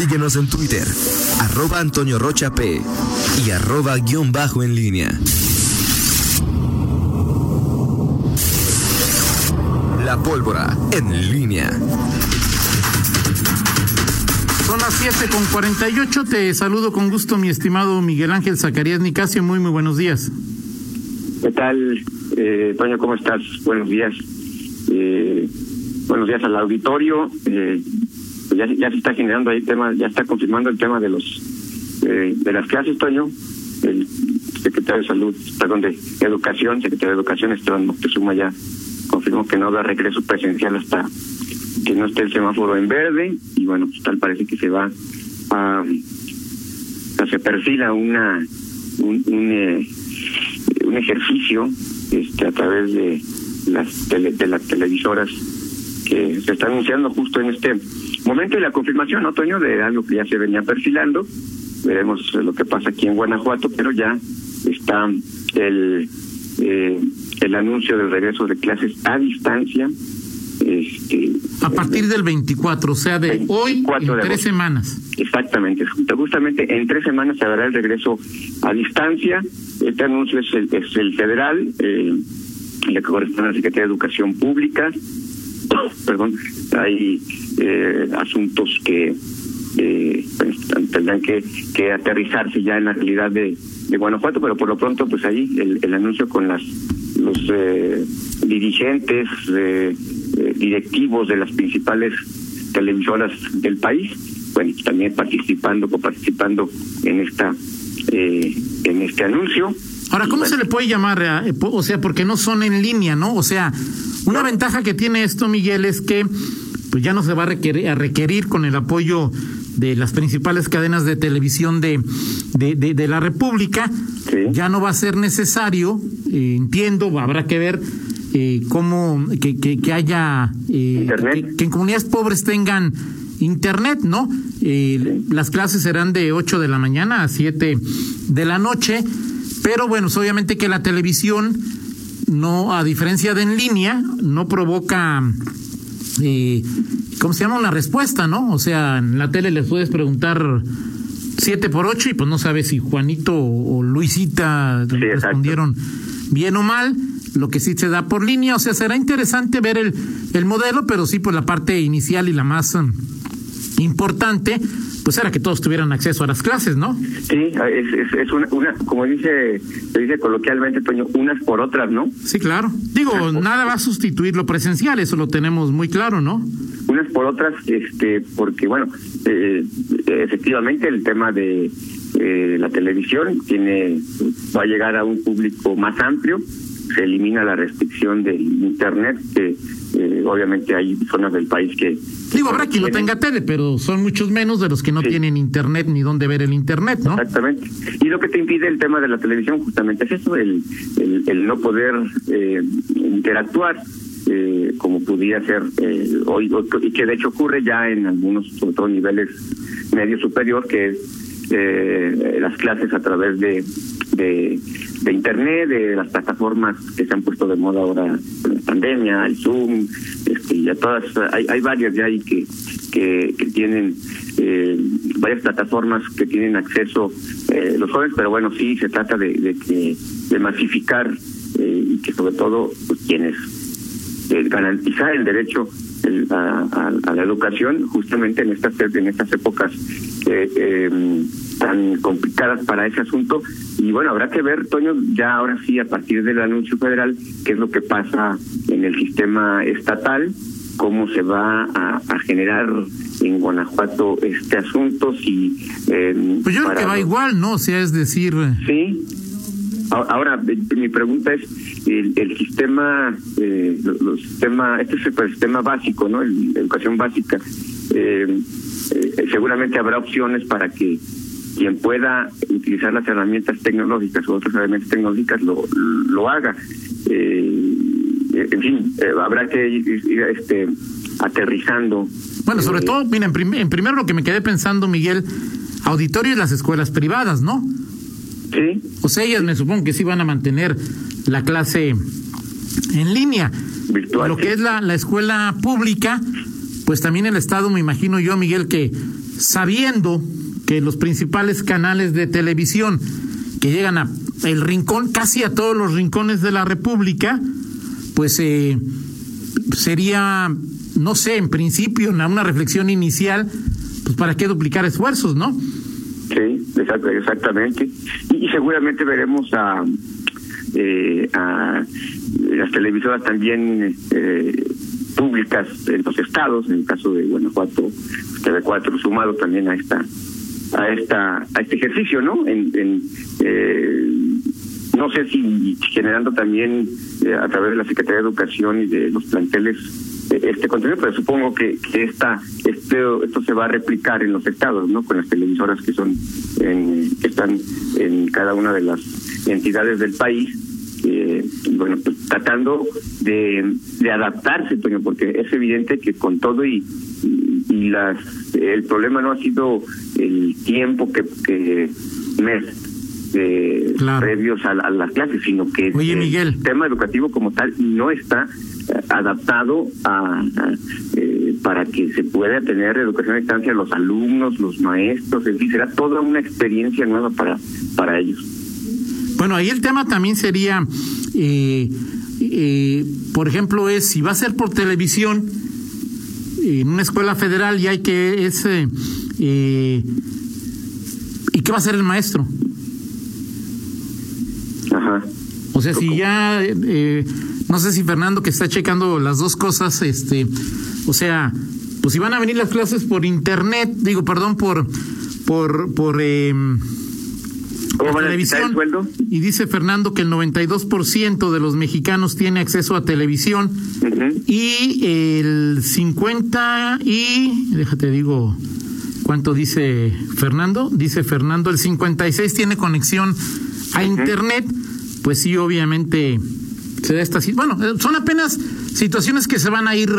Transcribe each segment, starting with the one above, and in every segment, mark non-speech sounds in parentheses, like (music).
Síguenos en Twitter, arroba Antonio Rocha P y arroba guion bajo en línea. La pólvora en línea. Son las 7 con 48. Te saludo con gusto, mi estimado Miguel Ángel Zacarías Nicasio. Muy, muy buenos días. ¿Qué tal, eh, Toño? ¿Cómo estás? Buenos días. Eh, buenos días al auditorio. Eh, pues ya, ya se está generando ahí tema, ya está confirmando el tema de los eh, de las clases, Toño. El secretario de Salud, perdón, de Educación, secretario de Educación, Esteban Moctezuma, ya confirmó que no habrá regreso presencial hasta que no esté el semáforo en verde. Y bueno, pues tal parece que se va a. se perfila una. un, un eh, un ejercicio este a través de las tele, de las televisoras que se está anunciando justo en este momento y la confirmación, otoño, de algo que ya se venía perfilando. Veremos lo que pasa aquí en Guanajuato, pero ya está el eh, el anuncio del regreso de clases a distancia. Este, a partir del 24, o sea, de hoy en tres semanas. Exactamente, justamente en tres semanas se dará el regreso a distancia. Este anuncio es el, es el federal, eh, que corresponde a la Secretaría de Educación Pública. (coughs) Perdón, hay eh, asuntos que eh, pues, tendrán que, que aterrizarse ya en la realidad de, de Guanajuato, pero por lo pronto, pues ahí el, el anuncio con las los eh, dirigentes eh, eh, directivos de las principales televisoras del país, bueno, también participando, coparticipando en esta eh, en este anuncio. Ahora, ¿cómo se le puede llamar? Eh, o sea, porque no son en línea, ¿no? O sea, una ventaja que tiene esto, Miguel, es que pues ya no se va a requerir, a requerir con el apoyo de las principales cadenas de televisión de, de, de, de la República. Sí. Ya no va a ser necesario, eh, entiendo, habrá que ver eh, cómo que, que, que haya eh, que, que, en comunidades pobres tengan internet, ¿no? Eh, las clases serán de 8 de la mañana a 7 de la noche, pero bueno, obviamente que la televisión no, a diferencia de en línea, no provoca eh, ¿cómo se llama? Una respuesta, ¿no? O sea, en la tele les puedes preguntar siete por ocho y pues no sabes si Juanito o Luisita Sí, respondieron bien o mal. Lo que sí se da por línea, o sea, será interesante ver el, el modelo, pero sí, pues la parte inicial y la más um, importante, pues era que todos tuvieran acceso a las clases, ¿no? Sí, es, es, es una, una, como dice, se dice coloquialmente, Toño, unas por otras, ¿no? Sí, claro. Digo, nada va a sustituir lo presencial, eso lo tenemos muy claro, ¿no? Unas por otras, este, porque bueno, eh, efectivamente el tema de eh, la televisión tiene, va a llegar a un público más amplio, se elimina la restricción del internet, que eh, obviamente hay zonas del país que... Digo, habrá quien no tenga tele, pero son muchos menos de los que no Sí. tienen internet ni dónde ver el internet, ¿no? Exactamente. Y lo que te impide el tema de la televisión justamente es eso, el, el, el no poder eh, interactuar eh, como pudiera ser eh, hoy, y que de hecho ocurre ya en algunos, sobre todo niveles medio superior, que es eh, las clases a través de, de, de Internet, de las plataformas que se han puesto de moda ahora con la pandemia, el Zoom, este, ya todas, hay, hay varias ya ahí que, que, que tienen eh, varias plataformas que tienen acceso eh, los jóvenes, pero bueno, sí se trata de, de que de masificar eh, y que sobre todo pues, quienes eh, garantizar el derecho el- a, a- la educación justamente en estas en estas épocas eh, eh, tan complicadas para ese asunto y bueno habrá que ver Toño ya ahora sí a partir del anuncio federal qué es lo que pasa en el sistema estatal cómo se va a, a generar en Guanajuato este asunto si eh, Pues yo creo que va los- igual, ¿no? O sea, es decir, Sí. A- Ahora, eh, mi pregunta es, el, el sistema, eh, sistema, este es el sistema básico, ¿no? El- la educación básica. Eh, eh, seguramente habrá opciones para que quien pueda utilizar las herramientas tecnológicas o otras herramientas tecnológicas lo, lo haga. Eh, en fin, eh, habrá que ir, ir, este, aterrizando. bueno, sobre eh, todo, mira, en, prim- en primero lo que me quedé pensando, Miguel, auditorio y las escuelas privadas, ¿no? Sí, O sea, ellas me supongo que sí van a mantener la clase en línea. virtual. Lo que es la, la escuela pública, pues también el Estado, me imagino yo, Miguel, que sabiendo que los principales canales de televisión que llegan a el rincón, casi a todos los rincones de la República, pues eh, sería, no sé, en principio, una reflexión inicial, pues para qué duplicar esfuerzos, ¿no? Sí, exactamente. Y, seguramente veremos a, eh, a las televisoras también eh, públicas en los estados, en el caso de Guanajuato, TV4 sumado también a esta a esta a este ejercicio, ¿no? En, en eh, no sé si generando también eh, a través de la Secretaría de Educación y de los planteles eh, este contenido, pero supongo que, que esta, este, esto se va a replicar en los estados, ¿no? Con las televisoras que son en, que están en cada una de las entidades del país. Eh, bueno, pues tratando de, de adaptarse, porque es evidente que con todo y, y, las el problema no ha sido el tiempo que, que mes eh, previos a, las clases, sino que el sistema educativo como tal no está eh, adaptado a, eh, para que se pueda tener educación a distancia los alumnos, los maestros, es decir, será toda una experiencia nueva para, para ellos. Bueno, ahí el tema también sería, eh, eh, por ejemplo, es si va a ser por televisión en una escuela federal y hay que ese eh, y qué va a hacer el maestro o sea, si ya, no sé si Fernando que está checando las dos cosas, este, o sea, pues si van a venir las clases por internet, digo, perdón, por, por, por eh, televisión. Y dice Fernando que el 92% de los mexicanos tiene acceso a televisión y el 50 y, déjate digo, ¿cuánto dice Fernando? Dice Fernando, el 56 tiene conexión a internet pues sí, obviamente se da esta bueno, son apenas situaciones que se van a ir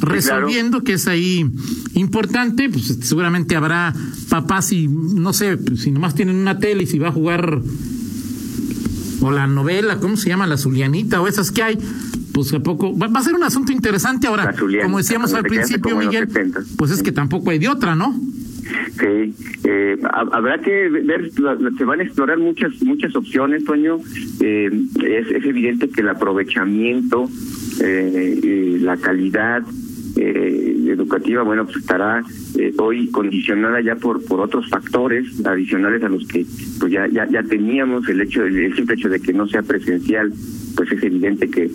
resolviendo, que es ahí importante, pues seguramente habrá papás y no sé, pues, si nomás tienen una tele y si va a jugar o la novela, ¿cómo se llama? La Zulianita o esas que hay, pues a poco va, a ser un asunto interesante ahora, como decíamos al principio, Miguel, pues es que tampoco hay de otra, ¿no? Sí, eh, habrá que ver, se van a explorar muchas muchas opciones, Toño. Eh, es, es evidente que el aprovechamiento, eh, la calidad eh, educativa, bueno, pues estará eh, hoy condicionada ya por por otros factores adicionales a los que pues ya ya, ya teníamos. El hecho el simple hecho de que no sea presencial, pues es evidente que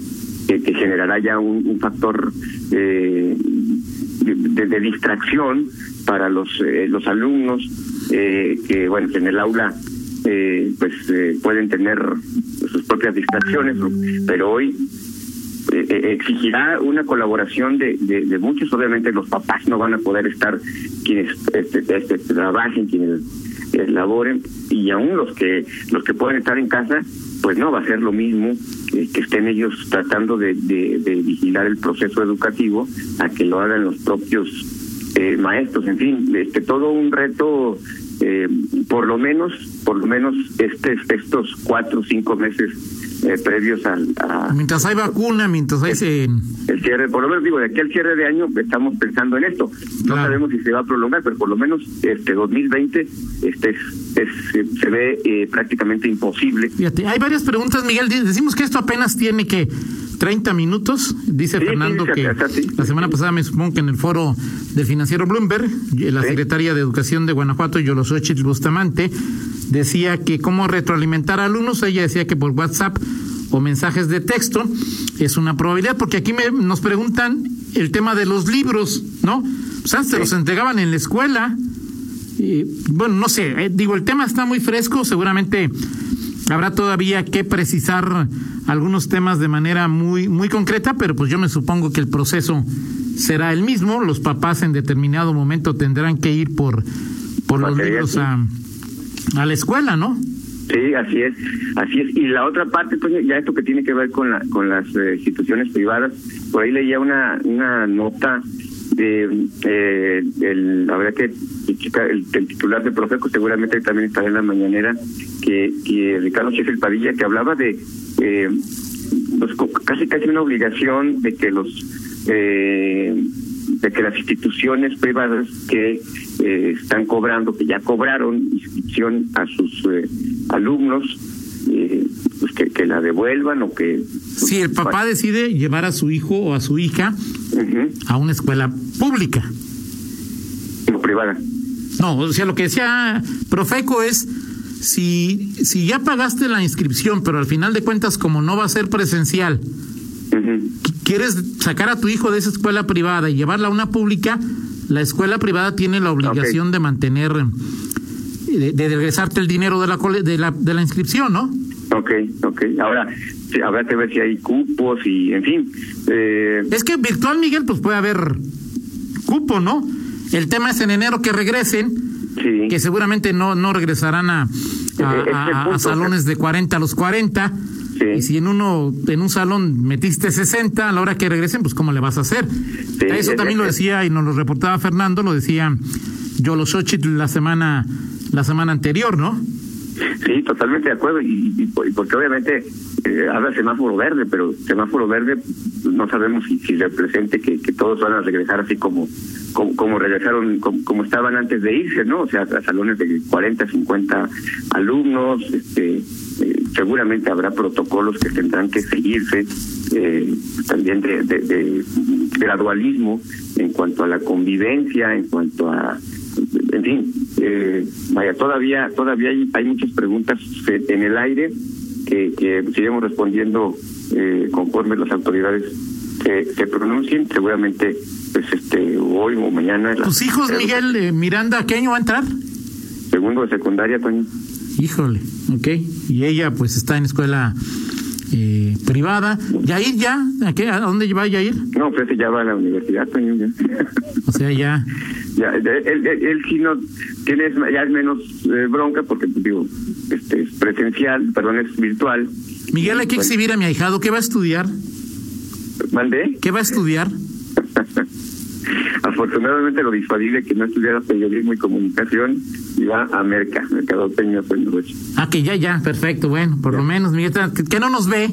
que, generará ya un, factor eh, de, de, distracción para los eh, los alumnos eh, que bueno en el aula eh, pues pueden tener sus propias distracciones pero hoy exigirá una colaboración de, de, muchos. Obviamente los papás no van a poder estar quienes este, este, trabajen quienes laboren y aún los que los que pueden estar en casa pues no va a ser lo mismo que, estén ellos tratando de, de, vigilar el proceso educativo a que lo hagan los propios eh, maestros, en fin, este todo un reto, eh, por lo menos, por lo menos este, estos cuatro o cinco meses eh, previos al... A, mientras hay vacuna, mientras hay... El, el, cierre, por lo menos digo, de aquí al cierre de año estamos pensando en esto. No sabemos si se va a prolongar, pero por lo menos este 2020 este es, se ve eh, prácticamente imposible. Fíjate, hay varias preguntas, Miguel. Decimos que esto apenas tiene que 30 minutos. Dice Fernando que la semana pasada me supongo que en el foro del financiero Bloomberg, la secretaria de Educación de Guanajuato, Yolosochitl Bustamante, decía que cómo retroalimentar a alumnos. Ella decía que por WhatsApp o mensajes de texto es una probabilidad, porque aquí me, nos preguntan el tema de los libros, ¿no? Pues antes se los entregaban en la escuela. Y, bueno, no sé, eh, digo, el tema está muy fresco, seguramente habrá todavía que precisar algunos temas de manera muy, muy concreta, pero pues yo me supongo que el proceso será el mismo. Los papás en determinado momento tendrán que ir por, por los libros a, a la escuela, ¿no? Sí, así es, así es. Y la otra parte, pues ya esto que tiene que ver con la, con las eh, instituciones privadas, por ahí leía una una nota de eh, el, la que el, el, titular de Profeco seguramente también estará en la mañanera que, que Ricardo Sheffield Padilla que hablaba de eh, pues, casi casi una obligación de que los eh, de que las instituciones privadas que eh, están cobrando, que ya cobraron inscripción a sus eh, alumnos, eh, pues que, que, la devuelvan o que... si el papá decide llevar a su hijo o a su hija a una escuela pública. O privada. No, o sea, lo que decía Profeco es, si, si ya pagaste la inscripción, pero al final de cuentas, como no va a ser presencial, quieres sacar a tu hijo de esa escuela privada y llevarla a una pública, la escuela privada tiene la obligación de mantener, de, de, regresarte el dinero de la, de la, de la inscripción, ¿no? Ok, ok. Ahora, habrá que ver si hay cupos y, en fin. Eh... Es que virtual, Miguel, pues puede haber cupo, ¿no? El tema es en enero que regresen, que seguramente no, no regresarán a, a, salones de 40 a los 40. Y si en uno, en un salón metiste 60, a la hora que regresen, pues ¿cómo le vas a hacer? Eso también lo decía y nos lo reportaba Fernando, lo decía Yolo Xochitl la semana, la semana anterior, ¿no? Sí, totalmente de acuerdo. Y, porque obviamente eh, habla semáforo verde, pero semáforo verde no sabemos si, si represente que, que todos van a regresar así como como, regresaron, como, estaban antes de irse, ¿no? O sea, a salones de 40, 50 alumnos, este, eh, seguramente habrá protocolos que tendrán que seguirse, eh, también de, de, gradualismo en cuanto a la convivencia, en cuanto a, en fin, eh, vaya, todavía, todavía hay, hay muchas preguntas en el aire que, que seguiremos respondiendo eh, conforme las autoridades se, se pronuncien, seguramente pues este hoy o mañana. ¿Tus hijos, Miguel eh, Miranda, qué año va a entrar? Segundo de secundaria, Toño. Híjole, ok. Y ella pues está en escuela eh, privada. ¿Yair ya? ¿A, qué? ¿A dónde va Yair? No, pues ya va a la universidad, Toño. Ya. O sea, ya... (laughs) ya él, él, sí no tiene ya es menos eh, bronca porque pues, digo este es presencial perdón es virtual Miguel hay que exhibir a mi ahijado qué va a estudiar ¿Mandé? ¿Qué va a estudiar? (laughs) Afortunadamente lo disuadí que no estudiara periodismo y comunicación y va a Merca, Mercado Peña Ah, que ya, ya, perfecto, bueno, por lo menos, Miguel, que, no nos ve. (laughs)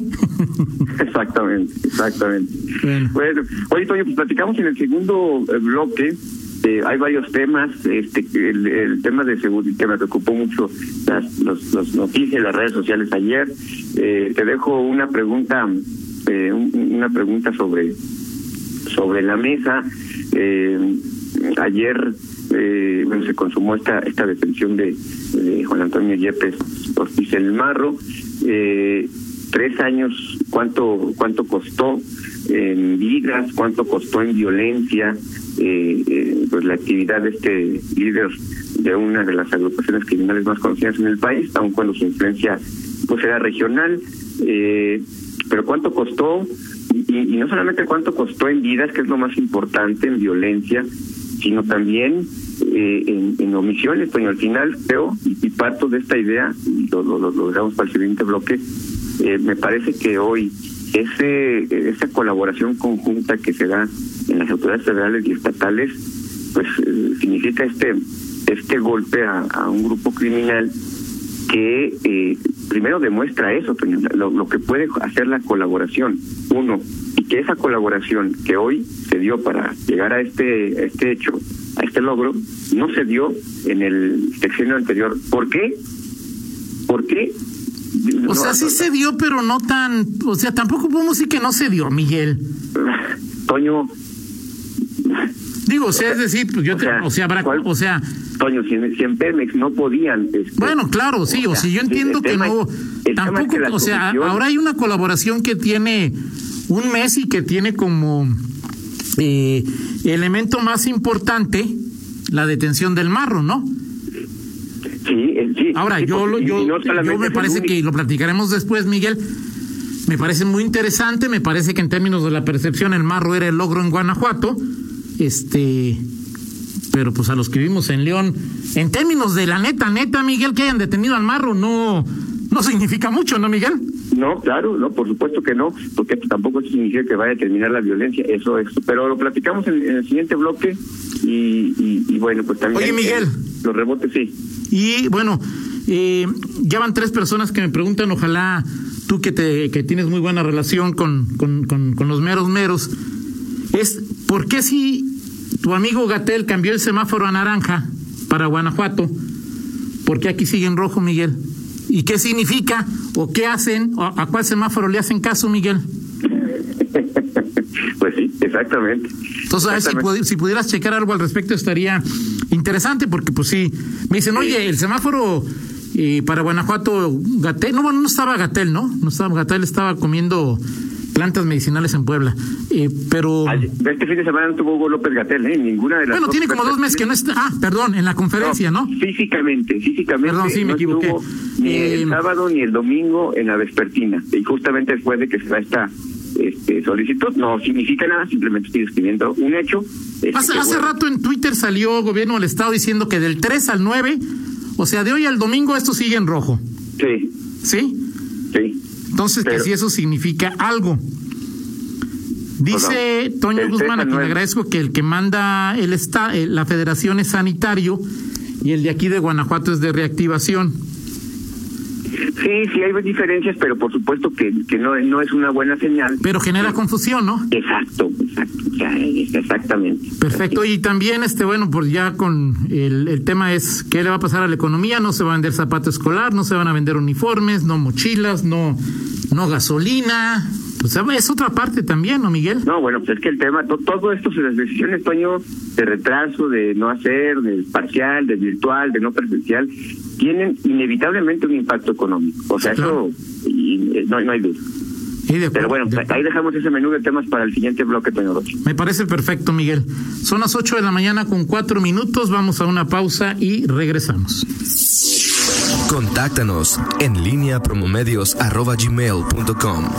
(laughs) exactamente, exactamente. Bueno. oye, Toño, pues platicamos en el segundo eh, bloque eh, hay varios temas, este, el, tema de seguridad que me preocupó mucho las los, noticias, las redes sociales ayer. Eh, te dejo una pregunta, eh, una pregunta sobre sobre la mesa. Eh, ayer eh, bueno, se consumó esta esta detención de, Juan Antonio Yepes Ortiz el Marro. Eh, tres años, ¿cuánto cuánto costó en vidas? ¿Cuánto costó en violencia? Eh, eh, pues la actividad de este líder de una de las agrupaciones criminales más conocidas en el país, aun cuando su influencia pues era regional. Eh, pero ¿cuánto costó? y, no solamente cuánto costó en vidas, que es lo más importante, en violencia, sino también eh, en, en, omisiones. Pues al final creo, y, parto de esta idea, y lo, lo, lo, dejamos para el siguiente bloque, eh, me parece que hoy ese esa colaboración conjunta que se da en las autoridades federales y estatales, pues eh, significa este este golpe a, a un grupo criminal que eh, primero demuestra eso, lo, lo, que puede hacer la colaboración, uno, y que esa colaboración que hoy se dio para llegar a este, este hecho, a este logro, no se dio en el sexenio anterior. ¿Por qué? ¿Por qué? O sea, sí se dio, pero no tan, o sea, tampoco podemos decir que no se dio, Miguel. Toño. Digo, o sea, es decir, pues yo o sea, o sea, habrá, o sea, Toño, si en, Pemex no podían. Este, bueno, claro, sí, o, sea, yo entiendo que no. Tampoco, o sea, ahora hay una colaboración que tiene un mes y que tiene como eh, elemento más importante la detención del marro, ¿no? Sí, sí. Ahora, yo, yo, yo me parece que lo platicaremos después, Miguel. Me parece muy interesante, me parece que en términos de la percepción el marro era el logro en Guanajuato. Este, pero pues a los que vivimos en León, en términos de la neta, neta, Miguel, que hayan detenido al marro, no, no significa mucho, ¿no, Miguel? No, claro, no, por supuesto que no, porque tampoco significa que vaya a terminar la violencia, eso es, pero lo platicamos en, el siguiente bloque y, y, bueno, pues también... Oye, Miguel. Los rebotes, sí. Y bueno, eh, ya van tres personas que me preguntan, ojalá tú que, te, que tienes muy buena relación con, con, con, con los meros meros, es, ¿por qué si tu amigo Gatel cambió el semáforo a naranja para Guanajuato. ¿Por qué aquí sigue en rojo, Miguel? ¿Y qué significa o qué hacen o a cuál semáforo le hacen caso, Miguel? Pues sí, exactamente. Entonces, si, pudieras checar algo al respecto estaría interesante porque pues sí, me dicen, oye, el semáforo eh, para Guanajuato, Gatel, no, bueno, no estaba Gatel, ¿no? No estaba Gatel, estaba comiendo plantas medicinales en Puebla. Eh, pero. Este fin de semana no tuvo Hugo López Gatel, ¿eh? Ninguna de las. Bueno, tiene como dos meses que no está. Ah, perdón, en la conferencia, ¿no? Físicamente, físicamente. Perdón, sí, me equivoqué. Ni el eh, sábado ni el domingo en la vespertina. Y justamente después de que se va esta este, solicitud, no significa nada, simplemente estoy escribiendo un hecho. Este, hace, hace rato en Twitter salió gobierno del Estado diciendo que del 3 al 9, o sea, de hoy al domingo esto sigue en rojo. Sí. ¿Sí? Sí. Entonces, que si eso significa algo. Dice Toño Guzmán, a quien le agradezco que el que manda el está, eh, la federación es sanitario y el de aquí de Guanajuato es de reactivación. Sí, sí hay diferencias, pero por supuesto que, que no, no es una buena señal. Pero genera confusión, ¿no? Exacto, exacto, exactamente. Perfecto, y también, este bueno, pues ya con el, el tema es qué le va a pasar a la economía, no se va a vender zapato escolar, no se van a vender uniformes, no mochilas, no, no gasolina, pues es otra parte también, ¿no, Miguel? No, bueno, pues es que el tema, todo esto, las decisiones, Toño, de retraso, de no hacer, de parcial, de virtual, de no presencial, tienen inevitablemente un impacto económico. O sea, eso y, eh, no, no hay duda. Pero bueno, ahí dejamos ese menú de temas para el siguiente bloque, Toño Rocha. Me parece perfecto, Miguel. Son las 8 de la mañana con cuatro minutos. Vamos a una pausa y regresamos. Contáctanos en línea promomedios.com